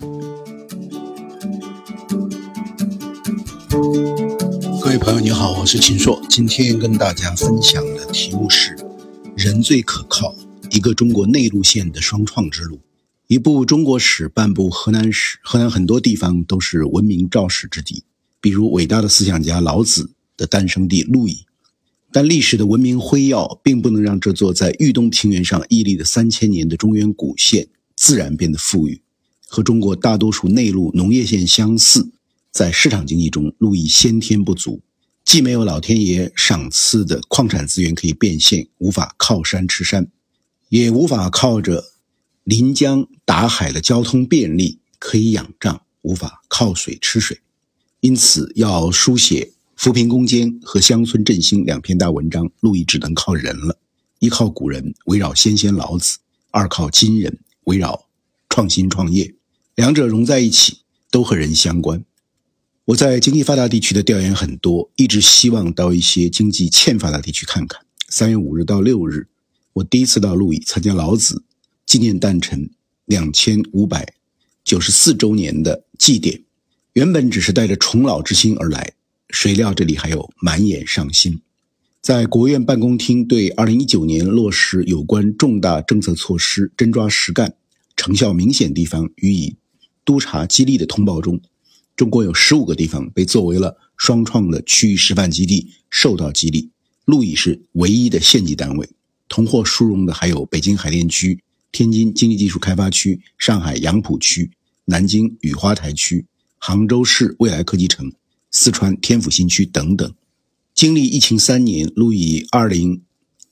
各位朋友，你好，我是秦朔。今天跟大家分享的题目是“人最可靠：一个中国内陆县的双创之路”。一部中国史，半部河南史。河南很多地方都是闻名肇始之地，比如伟大的思想家老子的诞生地鹿邑。但历史的文明辉耀，并不能让这座在豫东平原上屹立了三千年的中原古县自然变得富裕。和中国大多数内陆农业县相似，在市场经济中，鹿邑先天不足，既没有老天爷赏赐的矿产资源可以变现，无法靠山吃山，也无法靠着临江打海的交通便利可以仰仗，无法靠水吃水，因此要书写。扶贫攻坚和乡村振兴两篇大文章，陆毅只能靠人了。一靠古人，围绕先贤老子；二靠今人，围绕创新创业。两者融在一起，都和人相关。我在经济发达地区的调研很多，一直希望到一些经济欠发达地区看看。三月五日到六日，我第一次到鹿邑参加老子纪念诞辰两千五百九十四周年的祭典，原本只是带着崇老之心而来。谁料这里还有满眼伤心。在国务院办公厅对二零一九年落实有关重大政策措施真抓实干、成效明显地方予以督查激励的通报中，中国有十五个地方被作为了双创的区域示范基地，受到激励。鹿邑是唯一的县级单位，同获殊荣的还有北京海淀区、天津经济技术开发区、上海杨浦区、南京雨花台区、杭州市未来科技城。四川天府新区等等，经历疫情三年，路以二零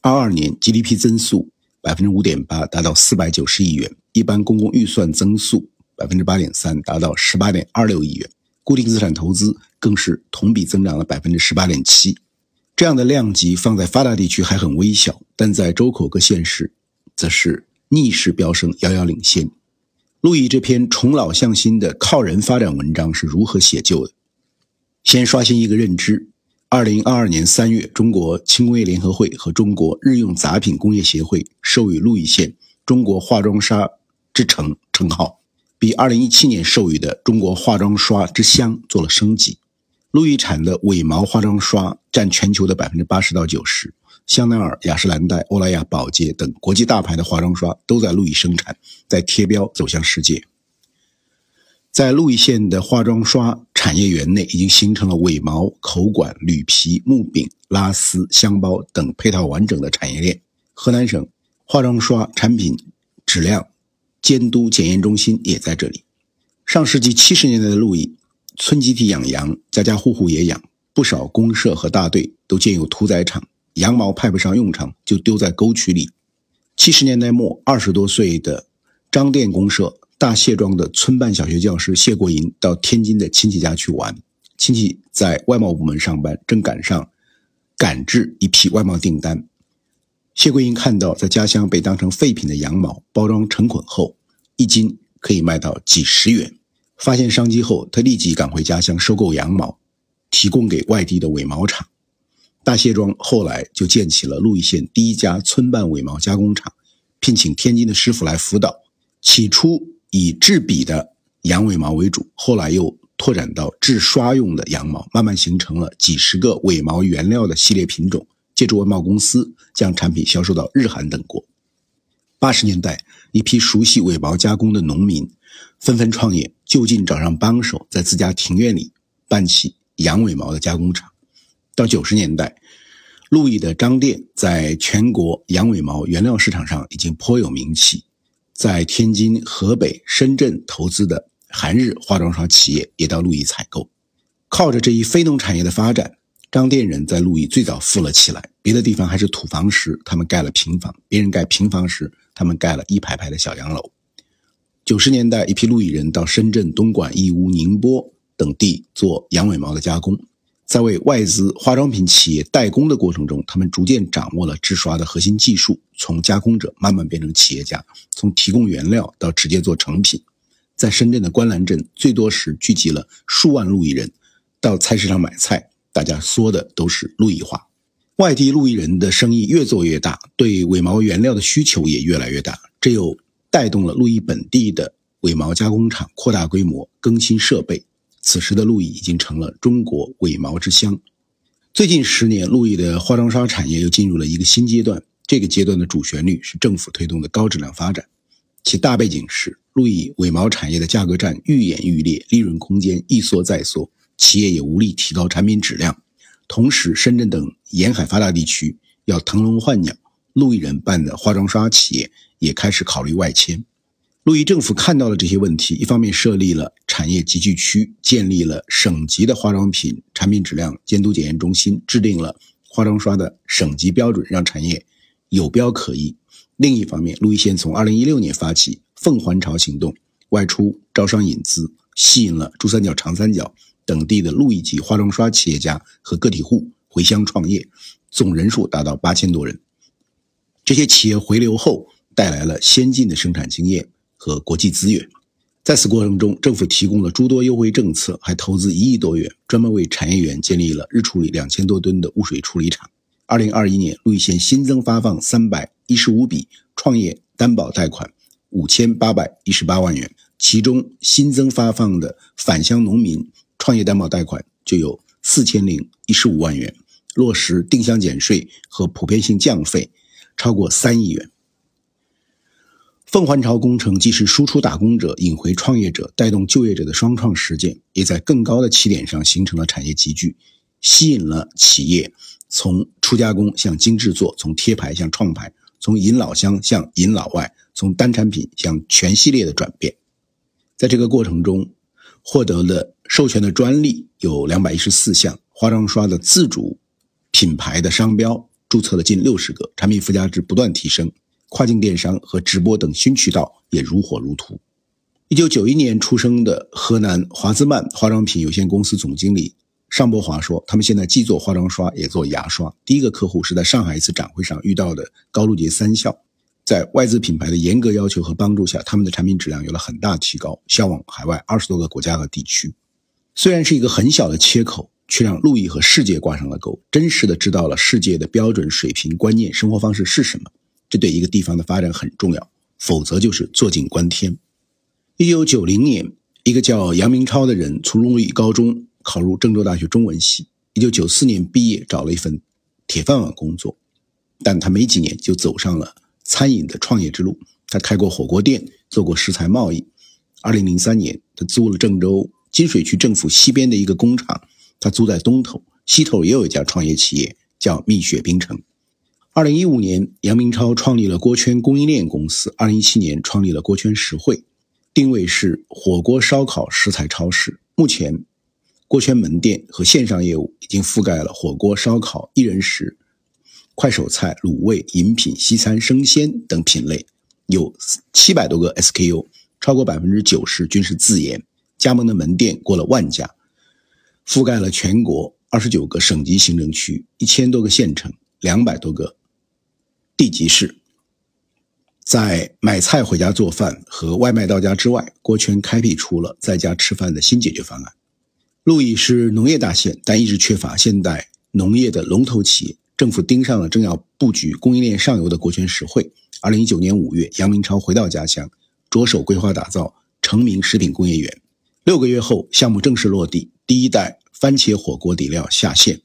二二年 GDP 增速百分之五点八，达到四百九十亿元；一般公共预算增速百分之八点三，达到十八点二六亿元；固定资产投资更是同比增长了百分之十八点七。这样的量级放在发达地区还很微小，但在周口各县市，则是逆势飙升，遥遥领先。路易这篇重老向新的靠人发展文章是如何写就的？先刷新一个认知：，二零二二年三月，中国轻工业联合会和中国日用杂品工业协会授予鹿邑县“中国化妆刷之城”称号，比二零一七年授予的“中国化妆刷之乡”做了升级。鹿邑产的伪毛化妆刷占全球的百分之八十到九十，香奈儿、雅诗兰黛、欧莱雅、宝洁等国际大牌的化妆刷都在鹿邑生产，在贴标走向世界。在鹿邑县的化妆刷产业园内，已经形成了尾毛、口管、铝皮、木柄、拉丝、箱包等配套完整的产业链。河南省化妆刷产品质量监督检验中心也在这里。上世纪七十年代的鹿邑，村集体养羊，家家户户也养，不少公社和大队都建有屠宰场，羊毛派不上用场，就丢在沟渠里。七十年代末，二十多岁的张店公社。大谢庄的村办小学教师谢国银到天津的亲戚家去玩，亲戚在外贸部门上班，正赶上赶制一批外贸订单。谢国银看到在家乡被当成废品的羊毛包装成捆后，一斤可以卖到几十元，发现商机后，他立即赶回家乡收购羊毛，提供给外地的伪毛厂。大谢庄后来就建起了鹿邑县第一家村办伪毛加工厂，聘请天津的师傅来辅导。起初。以制笔的羊尾毛为主，后来又拓展到制刷用的羊毛，慢慢形成了几十个尾毛原料的系列品种。借助外贸公司，将产品销售到日韩等国。八十年代，一批熟悉尾毛加工的农民纷纷创业，就近找上帮手，在自家庭院里办起羊尾毛的加工厂。到九十年代，路易的张店在全国羊尾毛原料市场上已经颇有名气。在天津、河北、深圳投资的韩日化妆刷企业也到鹿邑采购。靠着这一非农产业的发展，张店人在鹿邑最早富了起来。别的地方还是土房时，他们盖了平房；别人盖平房时，他们盖了一排排的小洋楼。九十年代，一批鹿邑人到深圳、东莞、义乌、宁波等地做羊尾毛的加工。在为外资化妆品企业代工的过程中，他们逐渐掌握了制刷的核心技术，从加工者慢慢变成企业家，从提供原料到直接做成品。在深圳的观澜镇，最多时聚集了数万路易人。到菜市场买菜，大家说的都是路易话。外地路易人的生意越做越大，对尾毛原料的需求也越来越大，这又带动了路易本地的伪毛加工厂扩大规模、更新设备。此时的鹿邑已经成了中国伪毛之乡。最近十年，鹿邑的化妆刷产业又进入了一个新阶段。这个阶段的主旋律是政府推动的高质量发展，其大背景是鹿邑伪毛产业的价格战愈演愈烈，利润空间一缩再缩，企业也无力提高产品质量。同时，深圳等沿海发达地区要腾笼换鸟，鹿邑人办的化妆刷企业也开始考虑外迁。路易政府看到了这些问题，一方面设立了产业集聚区，建立了省级的化妆品产品质量监督检验中心，制定了化妆刷的省级标准，让产业有标可依；另一方面，路易县从2016年发起“凤还巢”行动，外出招商引资，吸引了珠三角、长三角等地的路易级化妆刷企业家和个体户回乡创业，总人数达到八千多人。这些企业回流后，带来了先进的生产经验。和国际资源，在此过程中，政府提供了诸多优惠政策，还投资一亿多元，专门为产业园建立了日处理两千多吨的污水处理厂。二零二一年，鹿邑县新增发放三百一十五笔创业担保贷款，五千八百一十八万元，其中新增发放的返乡农民创业担保贷款就有四千零一十五万元，落实定向减税和普遍性降费超过三亿元。凤凰巢工程既是输出打工者、引回创业者、带动就业者的双创实践，也在更高的起点上形成了产业集聚，吸引了企业从初加工向精制作，从贴牌向创牌，从引老乡向引老外，从单产品向全系列的转变。在这个过程中，获得的授权的专利有两百一十四项，化妆刷的自主品牌的商标注册了近六十个，产品附加值不断提升。跨境电商和直播等新渠道也如火如荼。一九九一年出生的河南华资曼化妆品有限公司总经理尚博华说：“他们现在既做化妆刷，也做牙刷。第一个客户是在上海一次展会上遇到的高露洁三校，在外资品牌的严格要求和帮助下，他们的产品质量有了很大提高，销往海外二十多个国家和地区。虽然是一个很小的切口，却让路易和世界挂上了钩，真实的知道了世界的标准水平、观念、生活方式是什么。”这对一个地方的发展很重要，否则就是坐井观天。一九九零年，一个叫杨明超的人从鹿邑高中考入郑州大学中文系。一九九四年毕业，找了一份铁饭碗工作，但他没几年就走上了餐饮的创业之路。他开过火锅店，做过食材贸易。二零零三年，他租了郑州金水区政府西边的一个工厂，他租在东头，西头也有一家创业企业，叫蜜雪冰城。二零一五年，杨明超创立了锅圈供应链公司。二零一七年，创立了锅圈实惠，定位是火锅烧烤食材超市。目前，锅圈门店和线上业务已经覆盖了火锅、烧烤、一人食、快手菜、卤味、饮品、西餐、生鲜等品类，有七百多个 SKU，超过百分之九十均是自研。加盟的门店过了万家，覆盖了全国二十九个省级行政区、一千多个县城、两百多个。地级市，在买菜回家做饭和外卖到家之外，郭圈开辟出了在家吃饭的新解决方案。鹿邑是农业大县，但一直缺乏现代农业的龙头企业。政府盯上了正要布局供应链上游的国权实惠。二零一九年五月，杨明超回到家乡，着手规划打造成名食品工业园。六个月后，项目正式落地，第一代番茄火锅底料下线。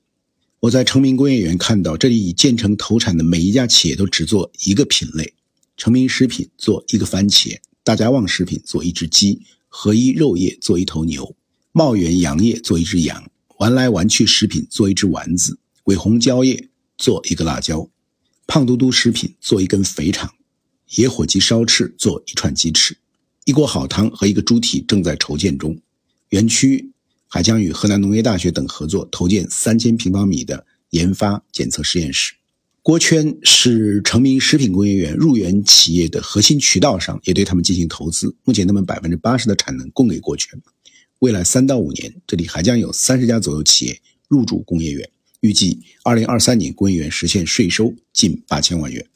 我在成名工业园看到，这里已建成投产的每一家企业都只做一个品类，成名食品做一个番茄，大家旺食品做一只鸡，合一肉业做一头牛，茂源羊业做一只羊，玩来玩去食品做一只丸子，伟鸿蕉业做一个辣椒，胖嘟嘟食品做一根肥肠，野火鸡烧翅做一串鸡翅，一锅好汤和一个猪蹄正在筹建中，园区。还将与河南农业大学等合作，投建三千平方米的研发检测实验室。郭圈是成名食品工业园入园企业的核心渠道商，也对他们进行投资。目前，他们百分之八十的产能供给郭圈。未来三到五年，这里还将有三十家左右企业入驻工业园。预计二零二三年，工业园实现税收近八千万元。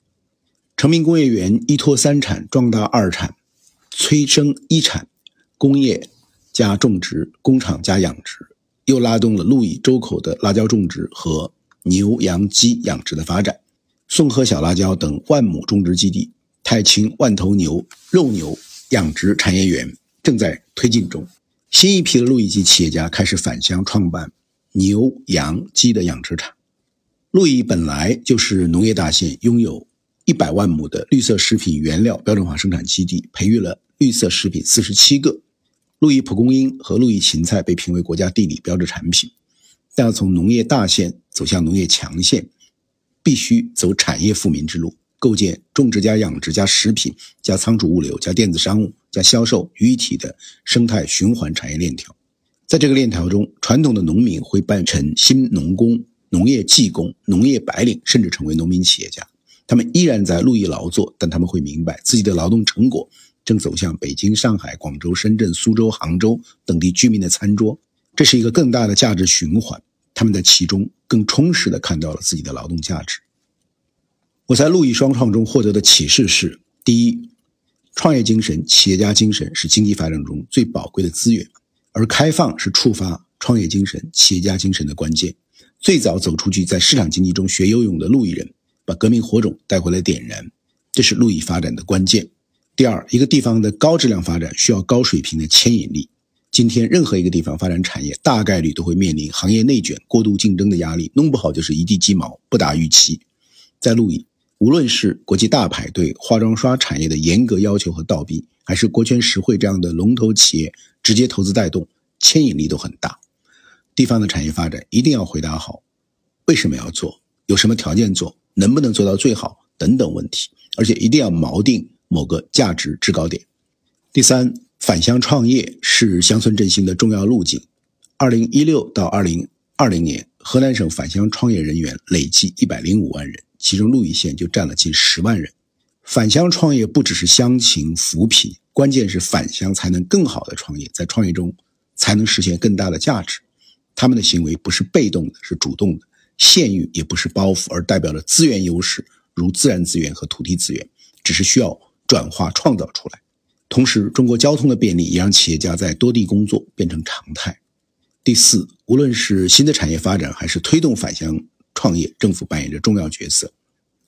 成名工业园依托三产壮大二产，催生一产工业。加种植工厂加养殖，又拉动了鹿邑周口的辣椒种植和牛羊鸡养殖的发展。宋河小辣椒等万亩种植基地，太清万头牛肉牛养殖产业园正在推进中。新一批的路易籍企业家开始返乡创办牛、羊、鸡的养殖场。路易本来就是农业大县，拥有一百万亩的绿色食品原料标准化生产基地，培育了绿色食品四十七个。路易蒲公英和路易芹菜被评为国家地理标志产品。但要从农业大县走向农业强县，必须走产业富民之路，构建种植加养殖加食品加仓储物流加电子商务加销售于一体的生态循环产业链条。在这个链条中，传统的农民会扮成新农工、农业技工、农业白领，甚至成为农民企业家。他们依然在路易劳作，但他们会明白自己的劳动成果正走向北京、上海、广州、深圳、苏州、杭州等地居民的餐桌。这是一个更大的价值循环，他们在其中更充实地看到了自己的劳动价值。我在路易双创中获得的启示是：第一，创业精神、企业家精神是经济发展中最宝贵的资源，而开放是触发创业精神、企业家精神的关键。最早走出去，在市场经济中学游泳的路易人，把革命火种带回来点燃，这是路易发展的关键。第二，一个地方的高质量发展需要高水平的牵引力。今天，任何一个地方发展产业，大概率都会面临行业内卷、过度竞争的压力，弄不好就是一地鸡毛，不达预期。在路易，无论是国际大牌对化妆刷产业的严格要求和倒逼，还是国权实惠这样的龙头企业直接投资带动，牵引力都很大。地方的产业发展一定要回答好：为什么要做？有什么条件做？能不能做到最好？等等问题，而且一定要锚定某个价值制高点。第三。返乡创业是乡村振兴的重要路径。二零一六到二零二零年，河南省返乡创业人员累计一百零五万人，其中鹿邑县就占了近十万人。返乡创业不只是乡情扶贫，关键是返乡才能更好的创业，在创业中才能实现更大的价值。他们的行为不是被动的，是主动的；县域也不是包袱，而代表了资源优势，如自然资源和土地资源，只是需要转化创造出来。同时，中国交通的便利也让企业家在多地工作变成常态。第四，无论是新的产业发展，还是推动返乡创业，政府扮演着重要角色。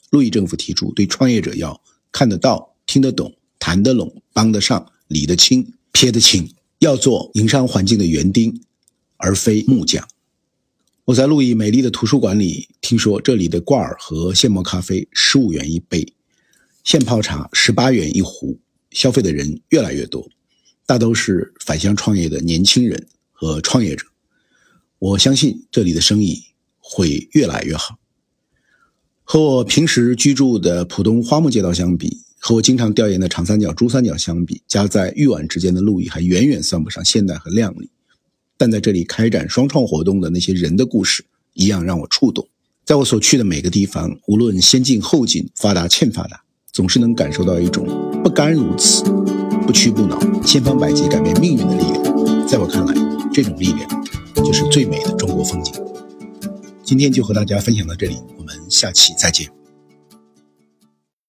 路易政府提出，对创业者要看得到、听得懂、谈得拢、帮得上、理得清、撇得清，要做营商环境的园丁，而非木匠。我在路易美丽的图书馆里听说，这里的挂耳和现磨咖啡十五元一杯，现泡茶十八元一壶。消费的人越来越多，大都是返乡创业的年轻人和创业者。我相信这里的生意会越来越好。和我平时居住的浦东花木街道相比，和我经常调研的长三角、珠三角相比，夹在豫皖之间的路易还远远算不上现代和靓丽。但在这里开展双创活动的那些人的故事，一样让我触动。在我所去的每个地方，无论先进后进、发达欠发达。总是能感受到一种不甘如此、不屈不挠、千方百计改变命运的力量。在我看来，这种力量就是最美的中国风景。今天就和大家分享到这里，我们下期再见。